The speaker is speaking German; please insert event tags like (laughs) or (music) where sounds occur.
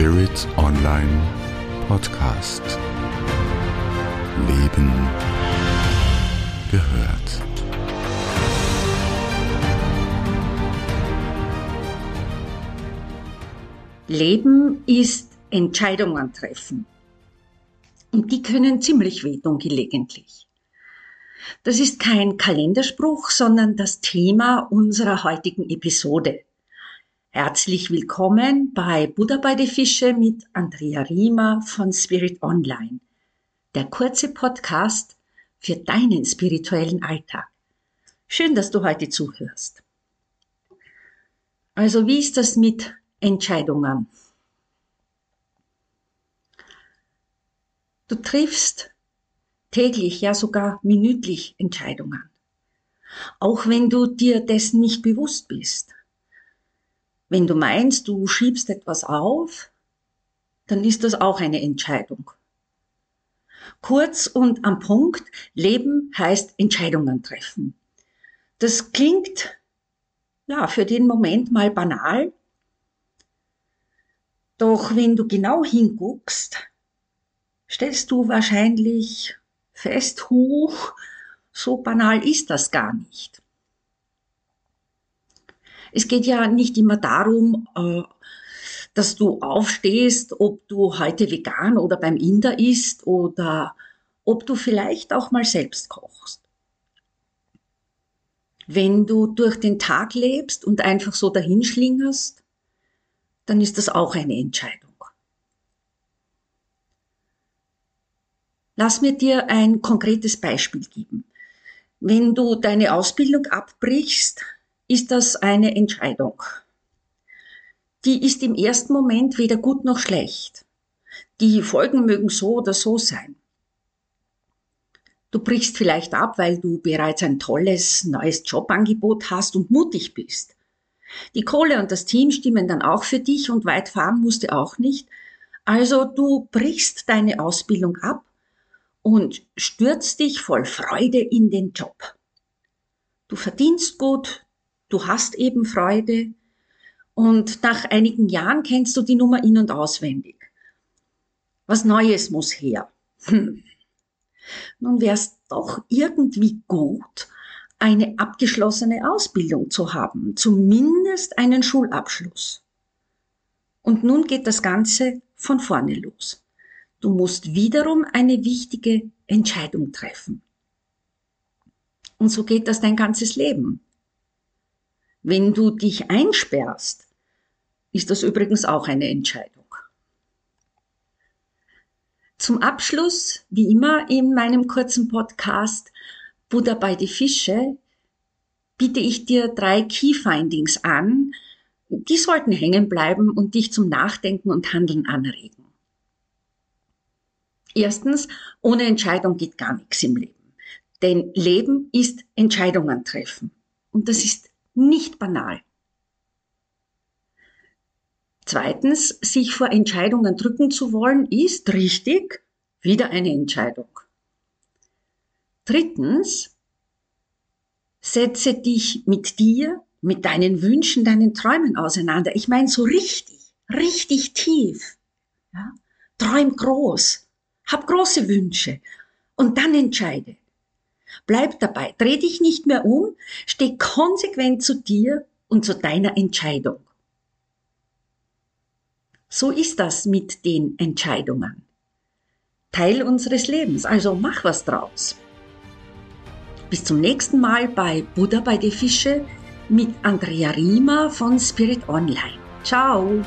Spirit Online Podcast. Leben gehört. Leben ist Entscheidungen treffen. Und die können ziemlich wehtun gelegentlich. Das ist kein Kalenderspruch, sondern das Thema unserer heutigen Episode. Herzlich willkommen bei Buddha bei die Fische mit Andrea Riemer von Spirit Online. Der kurze Podcast für deinen spirituellen Alltag. Schön, dass du heute zuhörst. Also, wie ist das mit Entscheidungen? Du triffst täglich, ja sogar minütlich Entscheidungen. Auch wenn du dir dessen nicht bewusst bist. Wenn du meinst, du schiebst etwas auf, dann ist das auch eine Entscheidung. Kurz und am Punkt, Leben heißt Entscheidungen treffen. Das klingt, ja, für den Moment mal banal. Doch wenn du genau hinguckst, stellst du wahrscheinlich fest, huch, so banal ist das gar nicht. Es geht ja nicht immer darum, äh, dass du aufstehst, ob du heute vegan oder beim Inder isst oder ob du vielleicht auch mal selbst kochst. Wenn du durch den Tag lebst und einfach so dahinschlingerst, dann ist das auch eine Entscheidung. Lass mir dir ein konkretes Beispiel geben. Wenn du deine Ausbildung abbrichst, ist das eine Entscheidung. Die ist im ersten Moment weder gut noch schlecht. Die Folgen mögen so oder so sein. Du brichst vielleicht ab, weil du bereits ein tolles neues Jobangebot hast und mutig bist. Die Kohle und das Team stimmen dann auch für dich und weit fahren musst du auch nicht. Also du brichst deine Ausbildung ab und stürzt dich voll Freude in den Job. Du verdienst gut, du hast eben Freude und nach einigen Jahren kennst du die Nummer in und auswendig. Was Neues muss her. Hm. (laughs) Nun wär's doch irgendwie gut, eine abgeschlossene Ausbildung zu haben, zumindest einen Schulabschluss. Und nun geht das Ganze von vorne los. Du musst wiederum eine wichtige Entscheidung treffen. Und so geht das dein ganzes Leben. Wenn du dich einsperrst, ist das übrigens auch eine Entscheidung. Zum Abschluss, wie immer in meinem kurzen Podcast Buddha bei die Fische, biete ich dir drei Key Findings an. Die sollten hängen bleiben und dich zum Nachdenken und Handeln anregen. Erstens, ohne Entscheidung geht gar nichts im Leben. Denn Leben ist Entscheidungen treffen. Und das ist nicht banal. Zweitens, sich vor Entscheidungen drücken zu wollen, ist richtig wieder eine Entscheidung. Drittens, setze dich mit dir, mit deinen Wünschen, deinen Träumen auseinander. Ich meine so richtig, richtig tief. Ja? Träum groß. Hab große Wünsche und dann entscheide. Bleib dabei, dreh dich nicht mehr um, steh konsequent zu dir und zu deiner Entscheidung. So ist das mit den Entscheidungen. Teil unseres Lebens, also mach was draus. Bis zum nächsten Mal bei Buddha bei die Fische mit Andrea Riemer von Spirit Online. Ciao!